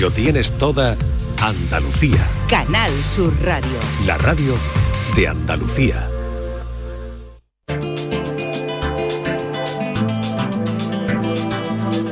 Lo tienes toda Andalucía. Canal Sur Radio. La radio de Andalucía.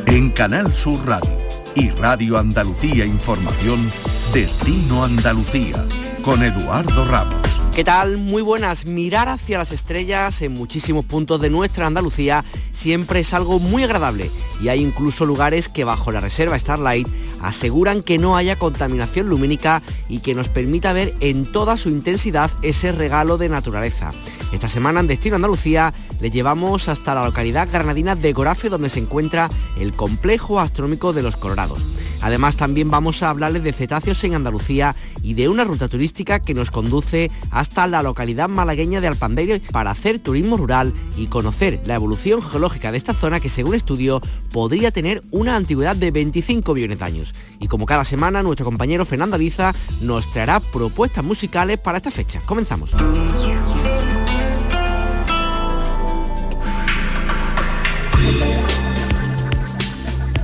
En Canal Sur Radio y Radio Andalucía Información, Destino Andalucía, con Eduardo Ramos. ¿Qué tal? Muy buenas. Mirar hacia las estrellas en muchísimos puntos de nuestra Andalucía siempre es algo muy agradable y hay incluso lugares que bajo la reserva Starlight aseguran que no haya contaminación lumínica y que nos permita ver en toda su intensidad ese regalo de naturaleza. Esta semana en Destino Andalucía le llevamos hasta la localidad granadina de Gorafe donde se encuentra el complejo astronómico de los Colorados. Además también vamos a hablarles de cetáceos en Andalucía y de una ruta turística que nos conduce hasta la localidad malagueña de Alpanderio para hacer turismo rural y conocer la evolución geológica de esta zona que según estudio podría tener una antigüedad de 25 millones de años. Y como cada semana nuestro compañero Fernando Aliza nos traerá propuestas musicales para esta fecha. Comenzamos.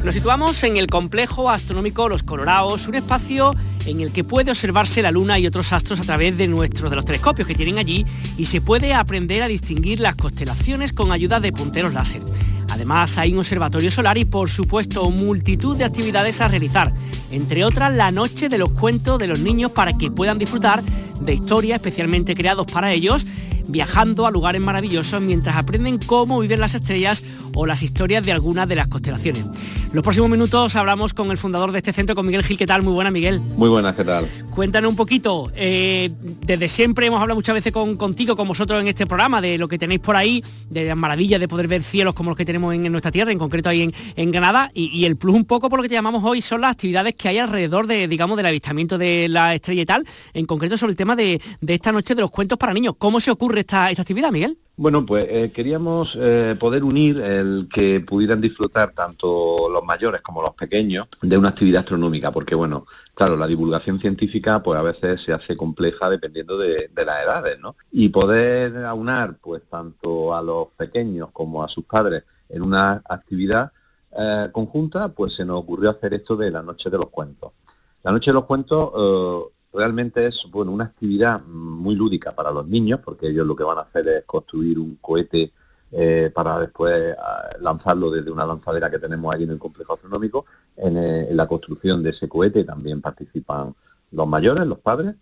Nos situamos en el complejo astronómico Los Colorados, un espacio en el que puede observarse la Luna y otros astros a través de nuestros de los telescopios que tienen allí y se puede aprender a distinguir las constelaciones con ayuda de punteros láser. Además hay un observatorio solar y por supuesto multitud de actividades a realizar, entre otras la noche de los cuentos de los niños para que puedan disfrutar de historias especialmente creados para ellos viajando a lugares maravillosos mientras aprenden cómo viven las estrellas o las historias de algunas de las constelaciones. Los próximos minutos hablamos con el fundador de este centro, con Miguel Gil. ¿Qué tal? Muy buena, Miguel. Muy buenas, ¿qué tal? Cuéntanos un poquito. eh, desde siempre hemos hablado muchas veces con, contigo, con vosotros en este programa, de lo que tenéis por ahí, de las maravillas de poder ver cielos como los que tenemos en, en nuestra tierra, en concreto ahí en, en Granada. Y, y el plus un poco por lo que te llamamos hoy son las actividades que hay alrededor de, digamos, del avistamiento de la estrella y tal, en concreto sobre el tema de, de esta noche de los cuentos para niños. ¿Cómo se ocurre esta, actividad, Miguel? Bueno, pues eh, queríamos eh, poder unir el que pudieran disfrutar tanto los mayores como los pequeños de una actividad astronómica, porque bueno, claro, la divulgación científica pues a veces se hace compleja dependiendo de, las edades, ¿no? Y poder aunar pues tanto a los pequeños como a sus padres en una actividad eh, conjunta, pues se nos ocurrió hacer esto de la Noche de los Cuentos. La Noche de los Cuentos realmente es bueno una actividad muy lúdica para los niños, porque ellos lo que van a hacer es construir un cohete eh, para después ah, lanzarlo desde una lanzadera que tenemos allí en el complejo astronómico. En, eh, en la construcción de ese cohete también participan los mayores, los padres.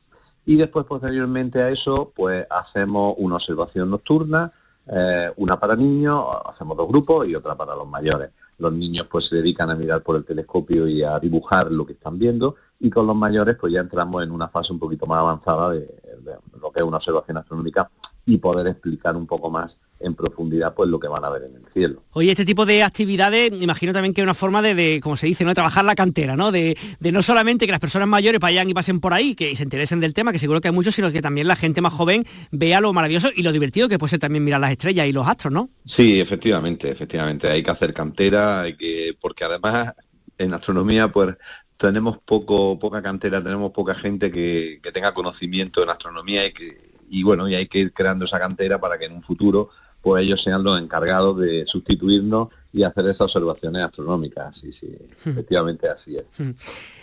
Y después, posteriormente a eso, pues hacemos una observación nocturna, eh, una para niños, hacemos dos grupos y otra para los mayores. Los niños pues se dedican a mirar por el telescopio y a dibujar lo que están viendo y con los mayores pues ya entramos en una fase un poquito más avanzada de, de lo que es una observación astronómica y poder explicar un poco más en profundidad pues lo que van a ver en el cielo. Oye, este tipo de actividades, imagino también que es una forma de, de, como se dice, ¿no? de trabajar la cantera, ¿no? De, de, no solamente que las personas mayores vayan y pasen por ahí, que se interesen del tema, que seguro que hay muchos, sino que también la gente más joven vea lo maravilloso y lo divertido que puede ser también mirar las estrellas y los astros, ¿no? Sí, efectivamente, efectivamente. Hay que hacer cantera, hay que, porque además en astronomía, pues tenemos poco, poca cantera, tenemos poca gente que, que tenga conocimiento en astronomía y que, y bueno, y hay que ir creando esa cantera para que en un futuro pues ellos sean los encargados de sustituirnos y hacer esas observaciones astronómicas. Sí, sí, efectivamente así es.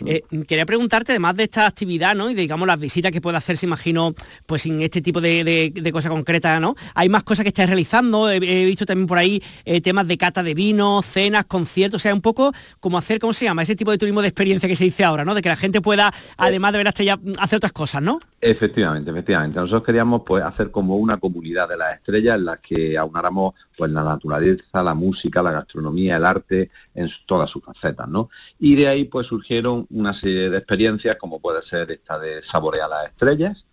Eh, quería preguntarte, además de esta actividad, ¿no? Y de, digamos las visitas que puede hacerse, imagino, pues sin este tipo de, de, de cosas concretas, ¿no? Hay más cosas que estáis realizando. He, he visto también por ahí eh, temas de cata de vino, cenas, conciertos, o sea, un poco como hacer, ¿cómo se llama? Ese tipo de turismo de experiencia que se dice ahora, ¿no? De que la gente pueda, además de ver la estrella, hacer otras cosas, ¿no? Efectivamente, efectivamente. Nosotros queríamos pues hacer como una comunidad de las estrellas en las que aunáramos pues la naturaleza, la música, la gastronomía, el arte en todas sus facetas, ¿no? Y de ahí pues surgieron una serie de experiencias como puede ser esta de saborear las estrellas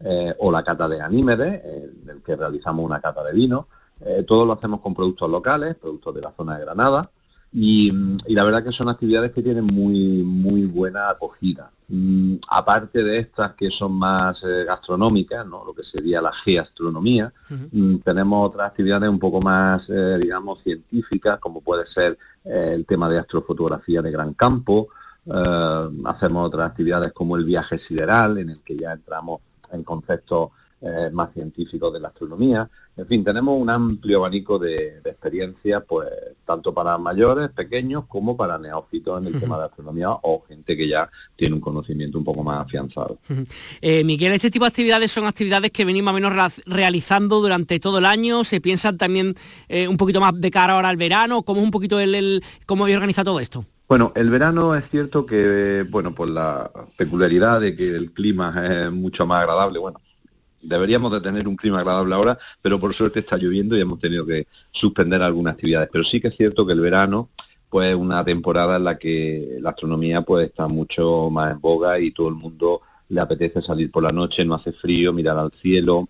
eh, o la cata de Anímedes, en el que realizamos una cata de vino. Eh, todo lo hacemos con productos locales, productos de la zona de Granada. Y, y, la verdad que son actividades que tienen muy muy buena acogida. Mm, aparte de estas que son más eh, gastronómicas, ¿no? lo que sería la geastronomía, uh -huh. mm, tenemos otras actividades un poco más, eh, digamos, científicas, como puede ser eh, el tema de astrofotografía de gran campo. hacemos otras actividades como el viaje sideral, en el que ya entramos en conceptos eh, más científicos de la astronomía. En fin, tenemos un amplio abanico de, experiencias, pues tanto para mayores, pequeños, como para neófitos en el tema de astronomía o gente que ya tiene un conocimiento un poco más afianzado. Eh, Miguel, este tipo de actividades son actividades que venimos o menos realizando durante todo el año. ¿Se piensan también eh, un poquito más de cara ahora al verano? ¿Cómo es un poquito el, el cómo habéis organizado todo esto? Bueno, el verano es cierto que, bueno, por la peculiaridad de que el clima es mucho más agradable, bueno, deberíamos de tener un clima agradable ahora, pero por suerte está lloviendo y hemos tenido que suspender algunas actividades. Pero sí que es cierto que el verano, pues es una temporada en la que la astronomía pues está mucho más en boga y todo el mundo le apetece salir por la noche, no hace frío, mirar al cielo,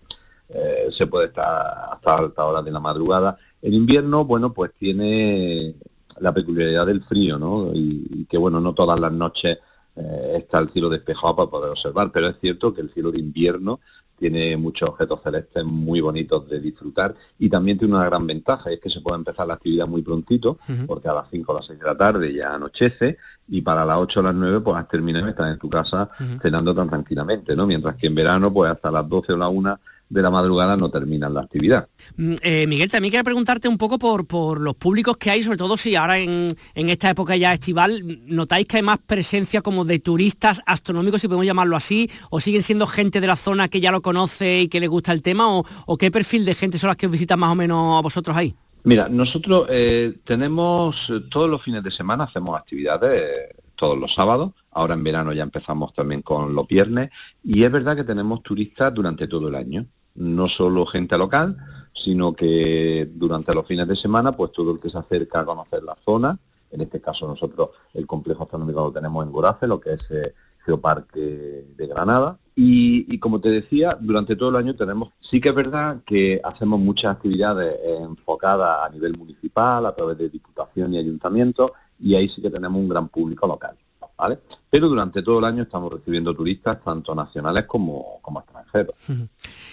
eh, se puede estar hasta alta hora de la madrugada. El invierno, bueno, pues tiene la peculiaridad del frío, ¿no? Y, que, bueno, no todas las noches eh, está el cielo despejado para poder observar, pero es cierto que el cielo de invierno tiene muchos objetos celestes muy bonitos de disfrutar y también tiene una gran ventaja, es que se puede empezar la actividad muy prontito, porque a las 5 o las 6 de la tarde ya anochece y para las 8 o las 9 pues has terminado y estás en tu casa cenando tan tranquilamente, ¿no? Mientras que en verano pues hasta las 12 o la 1 de la madrugada no terminan la actividad. Mm, eh, Miguel, también quería preguntarte un poco por, por los públicos que hay, sobre todo si ahora en, en, esta época ya estival, ¿notáis que hay más presencia como de turistas astronómicos, si podemos llamarlo así, o siguen siendo gente de la zona que ya lo conoce y que le gusta el tema, o, qué perfil de gente son las que os visitan más o menos a vosotros ahí? Mira, nosotros eh, tenemos eh, todos los fines de semana, hacemos actividades todos los sábados. Ahora en verano ya empezamos también con los viernes. Y es verdad que tenemos turistas durante todo el año no solo gente local, sino que durante los fines de semana, pues todo el que se acerca a conocer la zona, en este caso nosotros el complejo astronómico lo tenemos en Gorace, lo que es eh, Geoparque de Granada. Y, como te decía, durante todo el año tenemos, sí que es verdad que hacemos muchas actividades enfocadas a nivel municipal, a través de diputación y ayuntamiento, y ahí sí que tenemos un gran público local. ¿Vale? Pero durante todo el año estamos recibiendo turistas, tanto nacionales como, como extranjeros.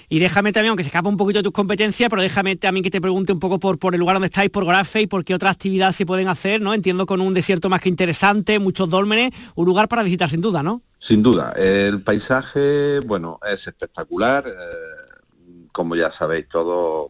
Y déjame también, aunque se escapa un poquito de tus competencias, pero déjame también que te pregunte un poco por, por el lugar donde estáis, por Grafe y por qué otras actividades se pueden hacer, ¿no? Entiendo con un desierto más que interesante, muchos dólmenes, un lugar para visitar sin duda, ¿no? Sin duda. El paisaje, bueno, es espectacular. Eh, como ya sabéis todos,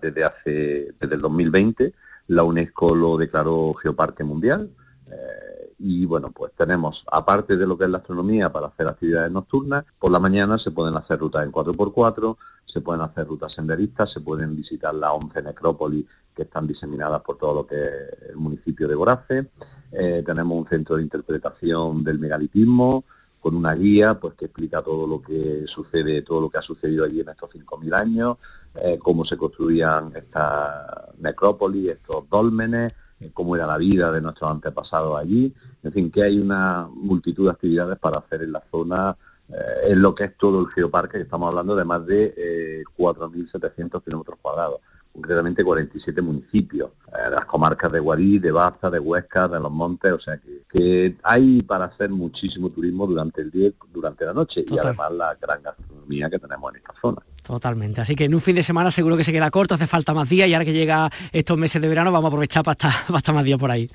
desde hace, desde el 2020, la UNESCO lo declaró Geoparque Mundial. Eh, y bueno, pues tenemos, aparte de lo que es la astronomía para hacer actividades nocturnas, por la mañana se pueden hacer rutas en 4x4, se pueden hacer rutas senderistas, se pueden visitar las 11 necrópolis que están diseminadas por todo lo que es el municipio de Gorace. Eh, tenemos un centro de interpretación del megalitismo con una guía pues que explica todo lo que sucede, todo lo que ha sucedido allí en estos 5.000 años, eh, cómo se construían estas necrópolis, estos dólmenes, cómo era la vida de nuestros antepasados allí, en fin, que hay una multitud de actividades para hacer en la zona, eh, en lo que es todo el geoparque, que estamos hablando de más de eh, 4.700 kilómetros cuadrados, concretamente 47 municipios, eh, las comarcas de Guarí, de Baza, de Huesca, de Los Montes, o sea que, que hay para hacer muchísimo turismo durante el día, durante la noche, y además la gran gastronomía que tenemos en esta zona. Totalmente. Así que en un fin de semana seguro que se queda corto, hace falta más días y ahora que llega estos meses de verano vamos a aprovechar para estar, más días por ahí.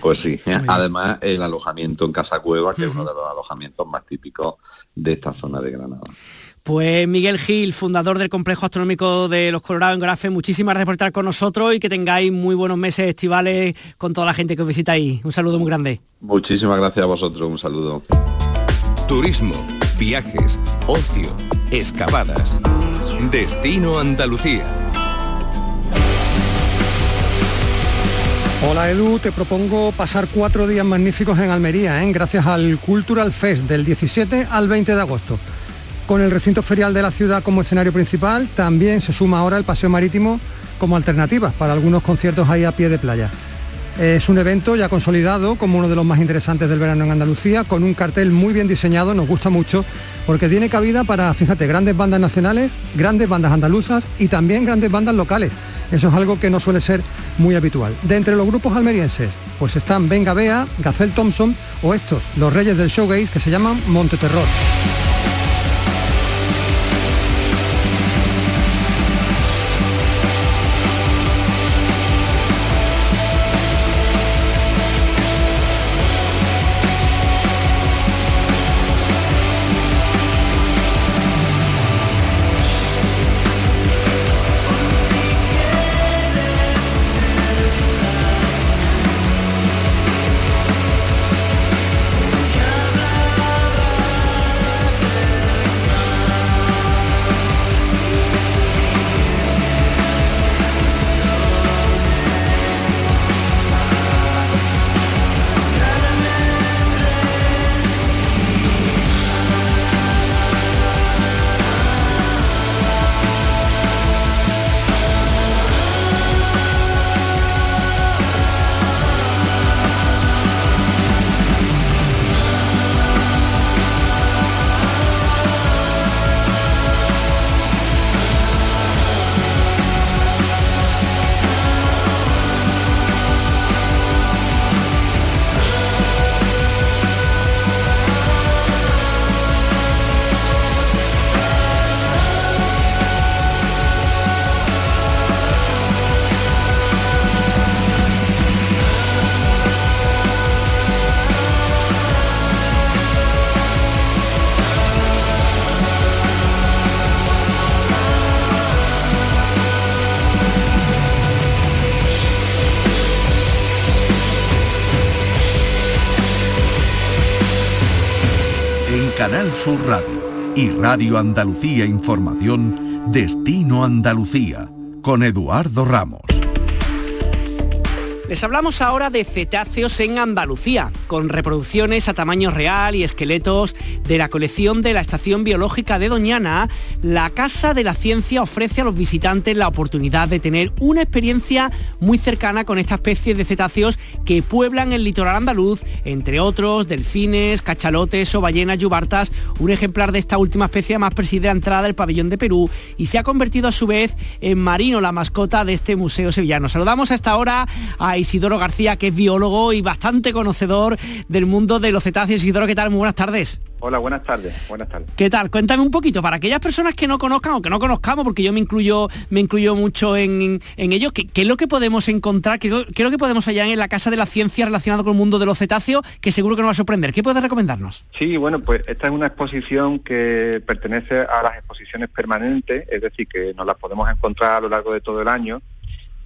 Pues sí, además el alojamiento en Casa Cueva, que es uno de los alojamientos más típicos de esta zona de Granada. Pues Miguel Gil, fundador del Complejo Astronómico de los Colorados en Grafe, muchísimas gracias por estar con nosotros y que tengáis muy buenos meses estivales con toda la gente que os visita ahí. Un saludo muy grande. Muchísimas gracias a vosotros, un saludo. Turismo, viajes, ocio Excavadas. Destino Andalucía. Hola Edu, te propongo pasar cuatro días magníficos en Almería, ¿eh? gracias al Cultural Fest del 17 al 20 de agosto. Con el recinto ferial de la ciudad como escenario principal, también se suma ahora el paseo marítimo como alternativa para algunos conciertos ahí a pie de playa. Es un evento ya consolidado como uno de los más interesantes del verano en Andalucía, con un cartel muy bien diseñado, nos gusta mucho, porque tiene cabida para, fíjate, grandes bandas nacionales, grandes bandas andaluzas y también grandes bandas locales. Eso es algo que no suele ser muy habitual. De entre los grupos almerienses, pues están Venga Bea, Gacel Thompson o estos, los reyes del showgaze que se llaman Monte Canal Sur Radio y Radio Andalucía Información, Destino Andalucía, con Eduardo Ramos. Les hablamos ahora de cetáceos en Andalucía, con reproducciones a tamaño real y esqueletos de la colección de la Estación Biológica de Doñana. La Casa de la Ciencia ofrece a los visitantes la oportunidad de tener una experiencia muy cercana con esta especie de cetáceos que pueblan el litoral andaluz, entre otros delfines, cachalotes o ballenas yubartas. Un ejemplar de esta última especie más preside la entrada del pabellón de Perú y se ha convertido a su vez en Marino, la mascota de este museo sevillano. Saludamos a esta hora a Isidoro García, que es biólogo y bastante conocedor del mundo de los cetáceos. Isidoro, ¿qué tal? Muy buenas tardes. Hola, buenas tardes. Buenas tardes. ¿Qué tal? Cuéntame un poquito, para aquellas personas que no conozcan o que no conozcamos, porque yo me incluyo, me incluyo mucho en, en ello, ¿qué, es lo que podemos encontrar? ¿Qué, es lo que podemos hallar en la Casa de la Ciencia relacionado con el mundo de los cetáceos? Que seguro que nos va a sorprender. ¿Qué puedes recomendarnos? Sí, bueno, pues esta es una exposición que pertenece a las exposiciones permanentes, es decir, que nos las podemos encontrar a lo largo de todo el año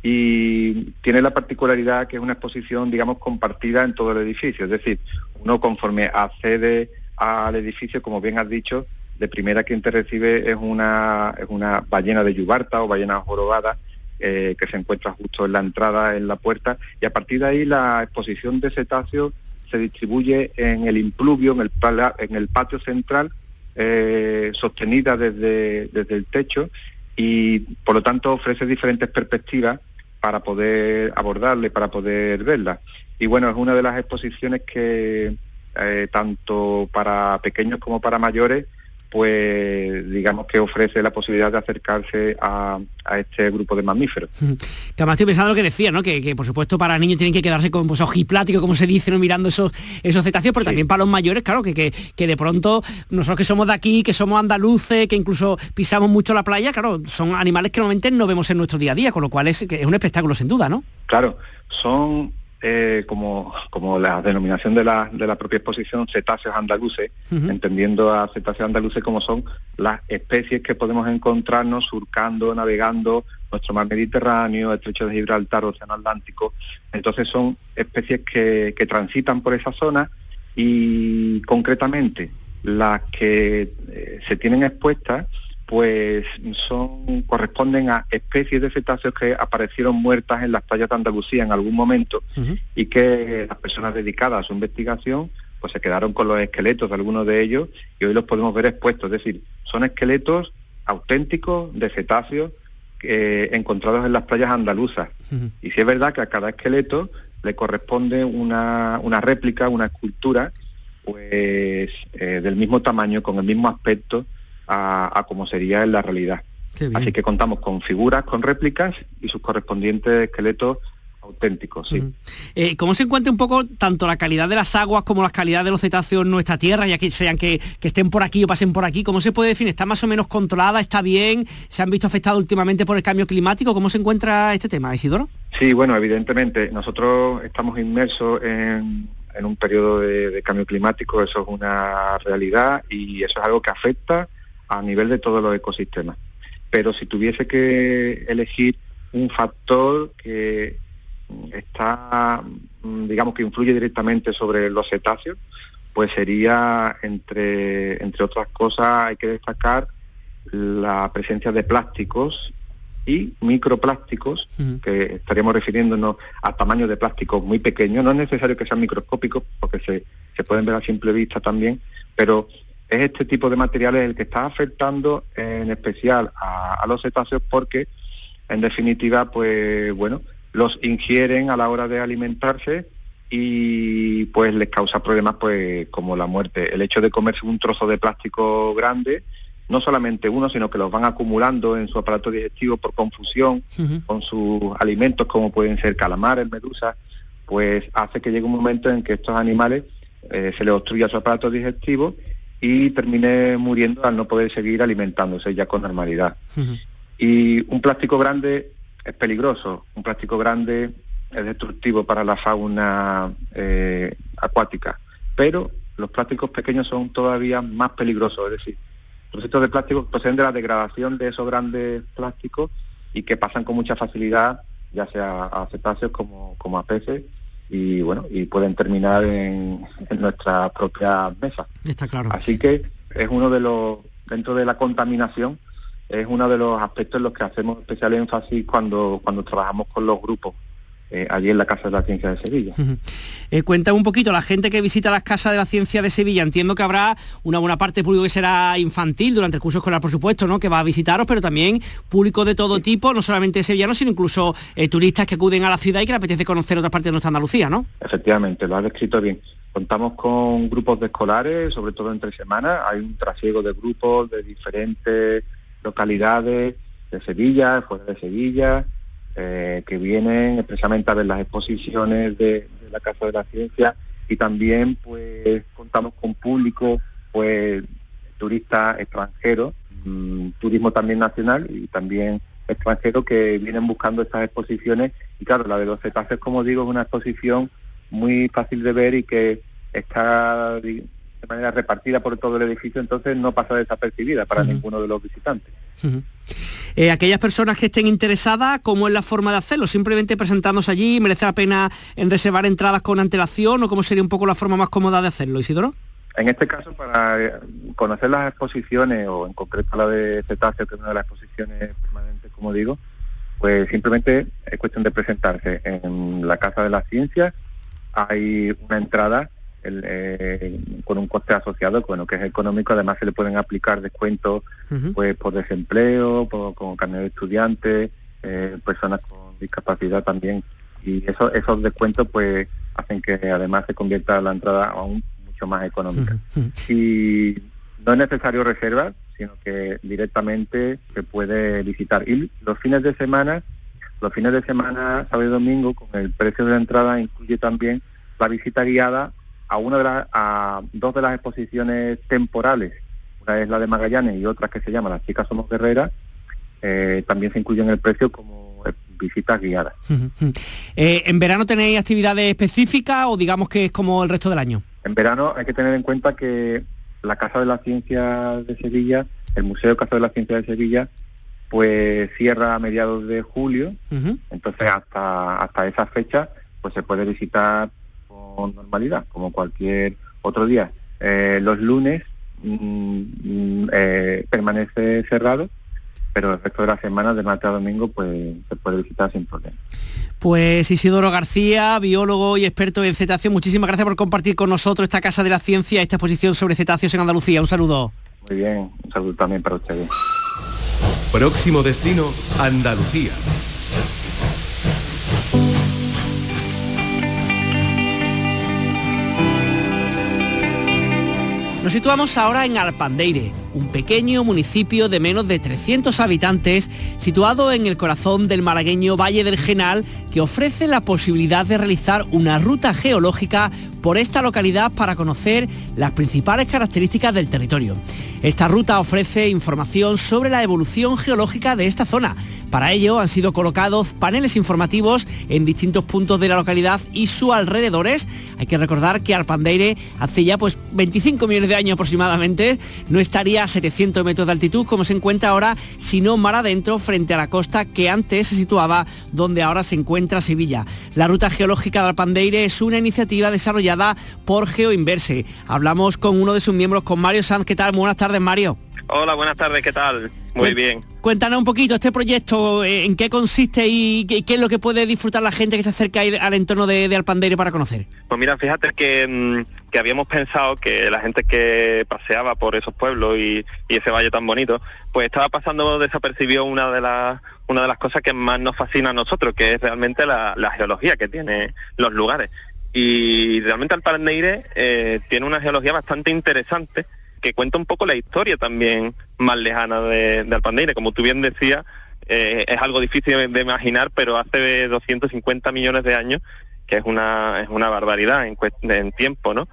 y tiene la particularidad que es una exposición, digamos, compartida en todo el edificio, es decir, uno conforme accede al edificio, como bien has dicho, de primera quien te recibe es una, es una ballena de yubarta o ballena jorobada eh, que se encuentra justo en la entrada, en la puerta, y a partir de ahí la exposición de cetáceos se distribuye en el impluvio, en el, patio central, eh, sostenida desde, desde el techo, y por lo tanto ofrece diferentes perspectivas para poder abordarle, para poder verla. Y bueno, es una de las exposiciones que eh, tanto para pequeños como para mayores pues digamos que ofrece la posibilidad de acercarse a, este grupo de mamíferos. Que además estoy pensando lo que decía, ¿no? Que, por supuesto para niños tienen que quedarse con pues, ojiplático, como se dice, ¿no? mirando esos, esos cetáceos, pero también para los mayores, claro, que, que, de pronto nosotros que somos de aquí, que somos andaluces, que incluso pisamos mucho la playa, claro, son animales que normalmente no vemos en nuestro día a día, con lo cual es, es un espectáculo sin duda, ¿no? Claro, son eh, como, como la denominación de la, de la propia exposición, cetáceos andaluces, entendiendo a cetáceos andaluces como son las especies que podemos encontrarnos surcando, navegando nuestro mar Mediterráneo, estrecho de Gibraltar, Océano Atlántico. Entonces son especies que, que transitan por esa zona y concretamente las que eh, se tienen expuestas pues son corresponden a especies de cetáceos que aparecieron muertas en las playas de Andalucía en algún momento y que las personas dedicadas a su investigación pues se quedaron con los esqueletos de algunos de ellos y hoy los podemos ver expuestos, es decir, son esqueletos auténticos de cetáceos eh, encontrados en las playas andaluzas. Y si es verdad que a cada esqueleto le corresponde una, una réplica, una escultura, pues eh, del mismo tamaño, con el mismo aspecto a, como sería en la realidad. Así que contamos con figuras, con réplicas y sus correspondientes esqueletos auténticos, sí. Eh, ¿Cómo se encuentra un poco tanto la calidad de las aguas como la calidad de los cetáceos en nuestra tierra, ya que sean que, estén por aquí o pasen por aquí? ¿Cómo se puede definir? ¿Está más o menos controlada? ¿Está bien? ¿Se han visto afectados últimamente por el cambio climático? ¿Cómo se encuentra este tema, Isidoro? Sí, bueno, evidentemente, nosotros estamos inmersos en, un periodo de cambio climático, eso es una realidad y eso es algo que afecta a nivel de todos los ecosistemas. Pero si tuviese que elegir un factor que está, mm, digamos que influye directamente sobre los cetáceos, pues sería, entre, entre otras cosas, hay que destacar la presencia de plásticos y microplásticos, que estaríamos refiriéndonos a tamaños de plásticos muy pequeños, no es necesario que sean microscópicos, porque se, se pueden ver a simple vista también, pero es este tipo de materiales el que está afectando en especial a, los cetáceos porque en definitiva pues bueno los ingieren a la hora de alimentarse y pues les causa problemas pues como la muerte. El hecho de comerse un trozo de plástico grande no solamente uno sino que los van acumulando en su aparato digestivo por confusión con sus alimentos como pueden ser calamares medusas pues hace que llegue un momento en que estos animales eh, se les obstruya su aparato digestivo y terminé muriendo al no poder seguir alimentándose ya con normalidad. Y un plástico grande es peligroso, un plástico grande es destructivo para la fauna eh, acuática, pero los plásticos pequeños son todavía más peligrosos, es decir, los de plástico proceden de la degradación de esos grandes plásticos y que pasan con mucha facilidad, ya sea a cetáceos como, como a peces, y bueno, y pueden terminar en, en nuestra propia mesa. Está claro. Así que es uno de los, dentro de la contaminación, es uno de los aspectos en los que hacemos especial énfasis cuando, cuando trabajamos con los grupos eh, allí en la Casa de la Ciencia de Sevilla. Eh, cuenta un poquito, la gente que visita las Casas de la Ciencia de Sevilla, entiendo que habrá una buena parte de público que será infantil durante el curso escolar, por supuesto, ¿no? que va a visitaros, pero también público de todo tipo, no solamente sevillanos, sino incluso eh, turistas que acuden a la ciudad y que les apetece conocer otras partes de nuestra Andalucía, ¿no? Efectivamente, lo has descrito bien. Contamos con grupos de escolares, sobre todo entre semanas. Hay un trasiego de grupos de diferentes localidades de Sevilla, fuera de Sevilla, eh, que vienen expresamente a ver las exposiciones de, la Casa de la Ciencia y también pues contamos con público pues turistas extranjeros, mm, turismo también nacional y también extranjero que vienen buscando estas exposiciones. Y claro, la de los cetáceos como digo es una exposición muy fácil de ver y que está de manera repartida por todo el edificio, entonces no pasa desapercibida para ninguno de los visitantes. Eh, aquellas personas que estén interesadas, ¿cómo es la forma de hacerlo? ¿Simplemente presentándose allí? ¿Merece la pena en reservar entradas con antelación o cómo sería un poco la forma más cómoda de hacerlo, Isidoro? En este caso, para eh, conocer las exposiciones, o en concreto la de cetáceo, que es una de las exposiciones permanentes, como digo, pues simplemente es cuestión de presentarse en la Casa de las Ciencias. Hay una entrada eh, con un coste asociado, bueno, que es económico, además se le pueden aplicar descuentos pues por desempleo, por, con carnet de estudiante, eh, personas con discapacidad también, y eso, esos descuentos pues hacen que además se convierta la entrada aún mucho más económica. Y no es necesario reservar, sino que directamente se puede visitar. Y los fines de semana, los fines de semana, sábado y domingo, con el precio de la entrada incluye también la visita guiada a una de las a dos de las exposiciones temporales, una es la de Magallanes y otra que se llama Las chicas somos guerreras, eh, también se incluye en el precio como visitas guiadas. Eh, ¿En verano tenéis actividades específicas o digamos que es como el resto del año? En verano hay que tener en cuenta que la Casa de la Ciencia de Sevilla, el Museo Casa de la Ciencia de Sevilla, pues cierra a mediados de julio, entonces hasta hasta esa fecha pues se puede visitar normalidad, como cualquier otro día. Eh, los lunes mm, mm, eh, permanece cerrado, pero el resto de la semana, de martes a domingo, pues se puede visitar sin problema. Pues Isidoro García, biólogo y experto en cetáceos, muchísimas gracias por compartir con nosotros esta Casa de la Ciencia, esta exposición sobre cetáceos en Andalucía. Un saludo. Muy bien, un saludo también para ustedes. Próximo destino, Andalucía. Nos situamos ahora en Alpandeire, un pequeño municipio de menos de 300 habitantes situado en el corazón del malagueño Valle del Genal que ofrece la posibilidad de realizar una ruta geológica por esta localidad para conocer las principales características del territorio. Esta ruta ofrece información sobre la evolución geológica de esta zona para ello han sido colocados paneles informativos en distintos puntos de la localidad y sus alrededores. Hay que recordar que Arpandeire hace ya pues 25 millones de años aproximadamente no estaría a 700 metros de altitud como se encuentra ahora, sino mar adentro frente a la costa que antes se situaba donde ahora se encuentra Sevilla. La ruta geológica de Arpandeire es una iniciativa desarrollada por Geoinverse. Hablamos con uno de sus miembros, con Mario Sanz. ¿Qué tal? buenas tardes, Mario. Hola, buenas tardes, ¿qué tal? Muy bien. Cuéntanos un poquito este proyecto, eh, en qué consiste y qué, es lo que puede disfrutar la gente que se acerca al entorno de, de para conocer. Pues mira, fíjate mm, que, habíamos pensado que la gente que paseaba por esos pueblos y, ese valle tan bonito, pues estaba pasando desapercibió una de las una de las cosas que más nos fascina a nosotros, que es realmente la, geología que tiene los lugares. Y realmente Alpandeire eh, tiene una geología bastante interesante que cuenta un poco la historia también más lejana de, de Alpandeire. Como tú bien decías, eh, es algo difícil de imaginar, pero hace 250 millones de años, que es una, es una barbaridad en, en tiempo, ¿no?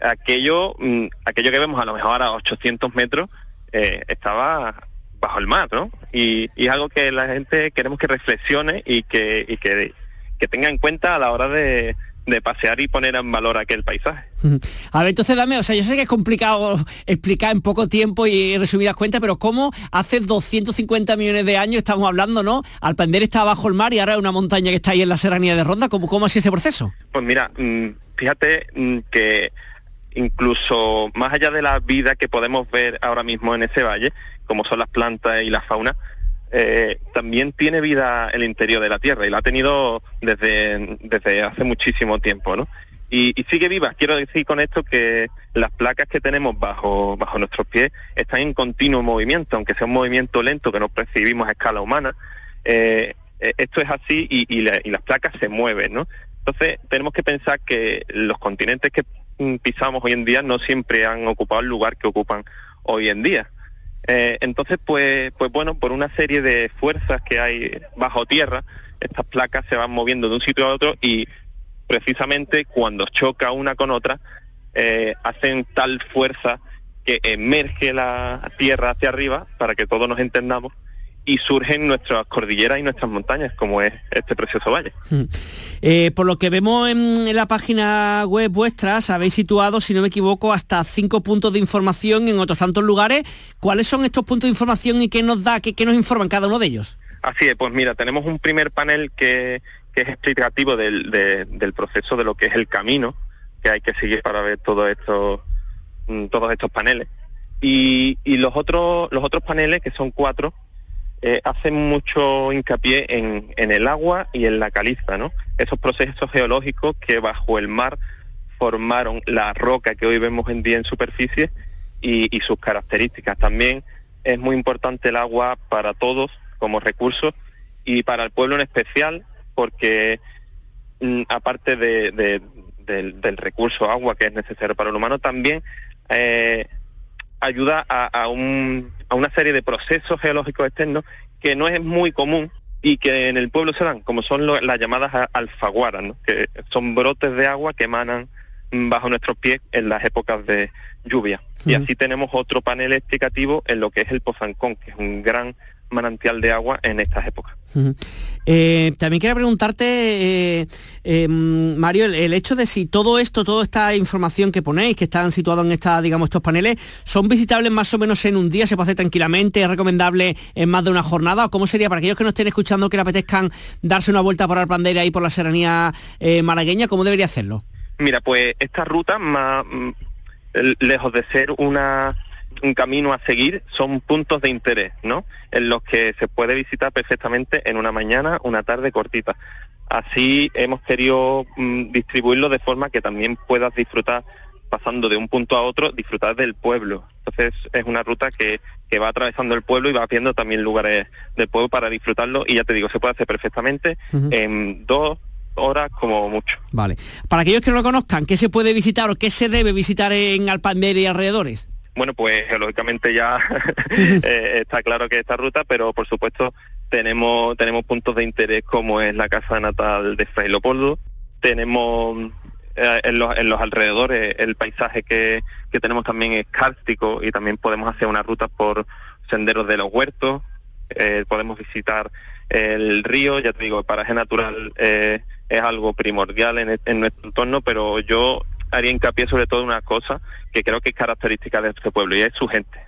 Aquello mm, aquello que vemos a lo mejor a 800 metros eh, estaba bajo el mar, ¿no? Y, y, es algo que la gente queremos que reflexione y que, y que, que tenga en cuenta a la hora de, de pasear y poner en valor aquel paisaje. A ver, entonces dame, o sea, yo sé que es complicado explicar en poco tiempo y resumidas cuentas, pero ¿cómo hace 250 millones de años estamos hablando, ¿no? Alpender está bajo el mar y ahora es una montaña que está ahí en la serranía de Ronda, ¿cómo, cómo ha sido ese proceso? Pues mira, mm, fíjate mm, que incluso más allá de la vida que podemos ver ahora mismo en ese valle, como son las plantas y la fauna, eh, también tiene vida el interior de la Tierra y la ha tenido desde, desde hace muchísimo tiempo, ¿no? Y, sigue viva. Quiero decir con esto que las placas que tenemos bajo, bajo nuestros pies están en continuo movimiento, aunque sea un movimiento lento que no percibimos a escala humana. Eh, eh, esto es así y, y, las placas se mueven, ¿no? Entonces tenemos que pensar que los continentes que mm, pisamos hoy en día no siempre han ocupado el lugar que ocupan hoy en día. Eh, entonces, pues, pues bueno, por una serie de fuerzas que hay bajo tierra, estas placas se van moviendo de un sitio a otro y precisamente cuando choca una con otra, eh, hacen tal fuerza que emerge la tierra hacia arriba, para que todos nos entendamos, y surgen nuestras cordilleras y nuestras montañas, como es este precioso valle. Hmm. Eh, por lo que vemos en, la página web vuestras, habéis situado, si no me equivoco, hasta cinco puntos de información en otros tantos lugares. ¿Cuáles son estos puntos de información y qué nos da, qué, nos informan cada uno de ellos? Así es, pues mira, tenemos un primer panel que, es explicativo del, del proceso de lo que es el camino que hay que seguir para ver todo esto, mm, todos estos paneles. Y, y los otros los otros paneles, que son cuatro, eh, hacen mucho hincapié en, el agua y en la caliza, ¿no? Esos procesos geológicos que bajo el mar formaron la roca que hoy vemos en día en superficie y, sus características. También es muy importante el agua para todos como recurso y para el pueblo en especial porque mm, aparte del, recurso agua que es necesario para el humano, también eh, ayuda a, una serie de procesos geológicos externos que no es muy común y que en el pueblo se dan, como son las llamadas alfaguaras, que son brotes de agua que emanan bajo nuestros pies en las épocas de lluvia. Y así tenemos otro panel explicativo en lo que es el Pozancón, que es un gran manantial de agua en estas épocas. Eh, también quería preguntarte, eh, eh, Mario, el, hecho de si todo esto, toda esta información que ponéis, que están situados en esta, digamos, estos paneles, son visitables más o menos en un día, se puede hacer tranquilamente, es recomendable en más de una jornada, o cómo sería para aquellos que no estén escuchando que le apetezcan darse una vuelta por Arpandera y por la serranía malagueña, ¿cómo debería hacerlo? Mira, pues esta ruta más mm, lejos de ser una un camino a seguir son puntos de interés, ¿no? En los que se puede visitar perfectamente en una mañana, una tarde cortita. Así hemos querido mm, distribuirlo de forma que también puedas disfrutar pasando de un punto a otro, disfrutar del pueblo. Entonces es una ruta que, que va atravesando el pueblo y va viendo también lugares del pueblo para disfrutarlo y ya te digo, se puede hacer perfectamente en dos horas como mucho. Vale. Para aquellos que no lo conozcan, ¿qué se puede visitar o qué se debe visitar en Alpamere y alrededores? Bueno, pues geológicamente ya eh, está claro que esta ruta, pero por supuesto tenemos, tenemos puntos de interés como es la casa natal de Fray Leopoldo, tenemos eh, en, los, en los alrededores el paisaje que, que tenemos también es cárstico y también podemos hacer una ruta por senderos de los huertos, eh, podemos visitar el río, ya te digo, el paraje natural es algo primordial en, en, nuestro entorno, pero yo haría hincapié sobre todo en una cosa que creo que es característica de este pueblo y es su gente.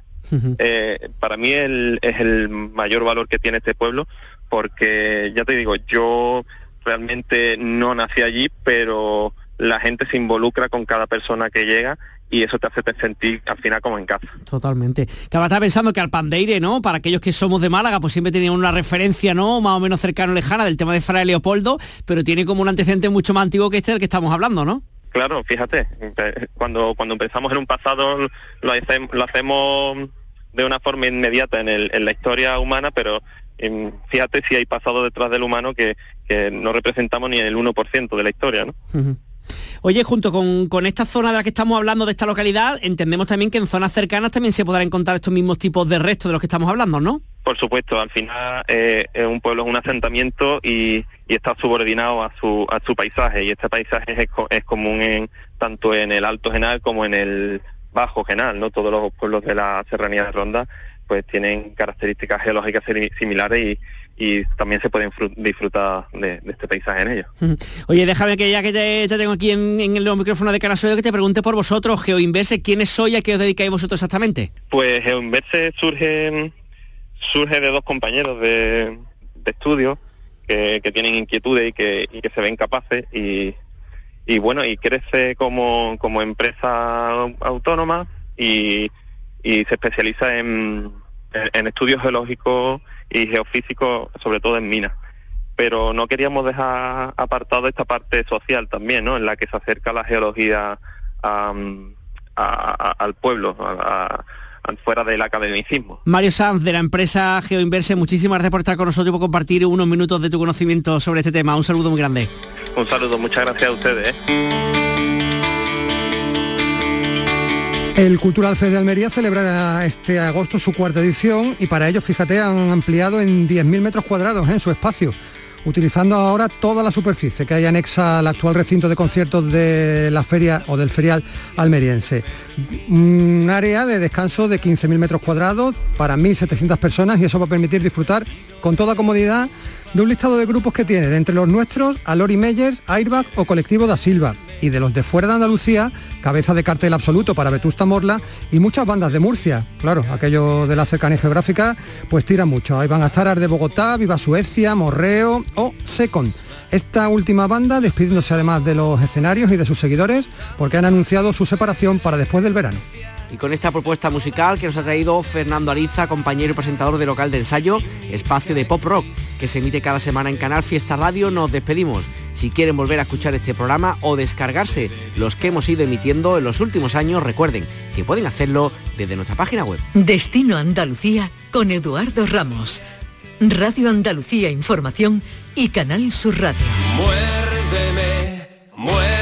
Eh, para mí es el mayor valor que tiene este pueblo porque, ya te digo, yo realmente no nací allí, pero la gente se involucra con cada persona que llega y eso te hace sentir al final como en casa. Totalmente. Ahora estaba pensando que al Pandeire, ¿no? Para aquellos que somos de Málaga, pues siempre tenía una referencia, ¿no? Más o menos cercana lejana del tema de Fray Leopoldo, pero tiene como un antecedente mucho más antiguo que este del que estamos hablando, ¿no? Claro, fíjate, cuando, cuando empezamos en un pasado lo, hacemos de una forma inmediata en, el, en la historia humana, pero em, fíjate si hay pasado detrás del humano que, que no representamos ni el 1% de la historia, ¿no? Oye, junto con, con, esta zona de la que estamos hablando, de esta localidad, entendemos también que en zonas cercanas también se podrán encontrar estos mismos tipos de restos de los que estamos hablando, ¿no? Por supuesto, al final eh, un pueblo es un asentamiento y, está subordinado a su, a su paisaje y este paisaje es, es, común en, tanto en el Alto Genal como en el Bajo Genal, ¿no? Todos los pueblos de la Serranía de Ronda pues tienen características geológicas similares y, también se pueden disfrutar de, este paisaje en ellos. Oye, déjame que ya que te, tengo aquí en, el micrófono de Canasoyo que te pregunte por vosotros, GeoInverse, ¿quiénes sois y a qué os dedicáis vosotros exactamente? Pues GeoInverse surge surge de dos compañeros de, estudio que, tienen inquietudes y que, se ven capaces y, y bueno, y crece como, como empresa autónoma y, y se especializa en, en, estudios geológicos y geofísicos, sobre todo en minas. Pero no queríamos dejar apartado esta parte social también, ¿no? En la que se acerca la geología al pueblo, fuera del academicismo. Mario Sanz, de la empresa GeoInverse, muchísimas gracias por estar con nosotros y por compartir unos minutos de tu conocimiento sobre este tema. Un saludo muy grande. Un saludo, muchas gracias a ustedes. ¿eh? El Cultural Fest de Almería celebra este agosto su cuarta edición y para ello, fíjate, han ampliado en 10.000 metros cuadrados en ¿eh? su espacio utilizando ahora toda la superficie que hay anexa al actual recinto de conciertos de la feria o del ferial almeriense. Un área de descanso de 15.000 metros cuadrados para 1.700 personas y eso va a permitir disfrutar con toda comodidad de un listado de grupos que tiene, de entre los nuestros, a Lori Meyers, Airbag o Colectivo da Silva, y de los de fuera de Andalucía, cabeza de cartel absoluto para Vetusta Morla y muchas bandas de Murcia. Claro, aquello de la cercanía geográfica, pues tira mucho. Ahí van a estar de Bogotá, Viva Suecia, Morreo o Secon. Esta última banda despidiéndose además de los escenarios y de sus seguidores porque han anunciado su separación para después del verano. Y con esta propuesta musical que nos ha traído Fernando Ariza, compañero y presentador de local de ensayo, espacio de pop rock, que se emite cada semana en Canal Fiesta Radio, nos despedimos. Si quieren volver a escuchar este programa o descargarse los que hemos ido emitiendo en los últimos años, recuerden que pueden hacerlo desde nuestra página web. Destino Andalucía con Eduardo Ramos. Radio Andalucía Información y Canal Sur Radio. Muérdeme, y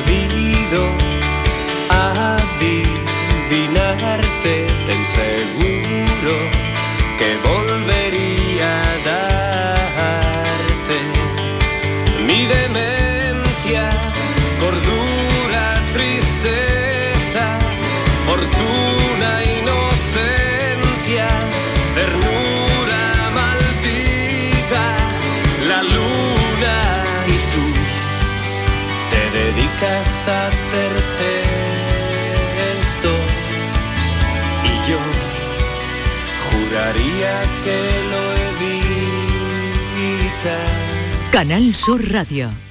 sabido adivinarte, ten seguro que volvería Canal Sur Radio.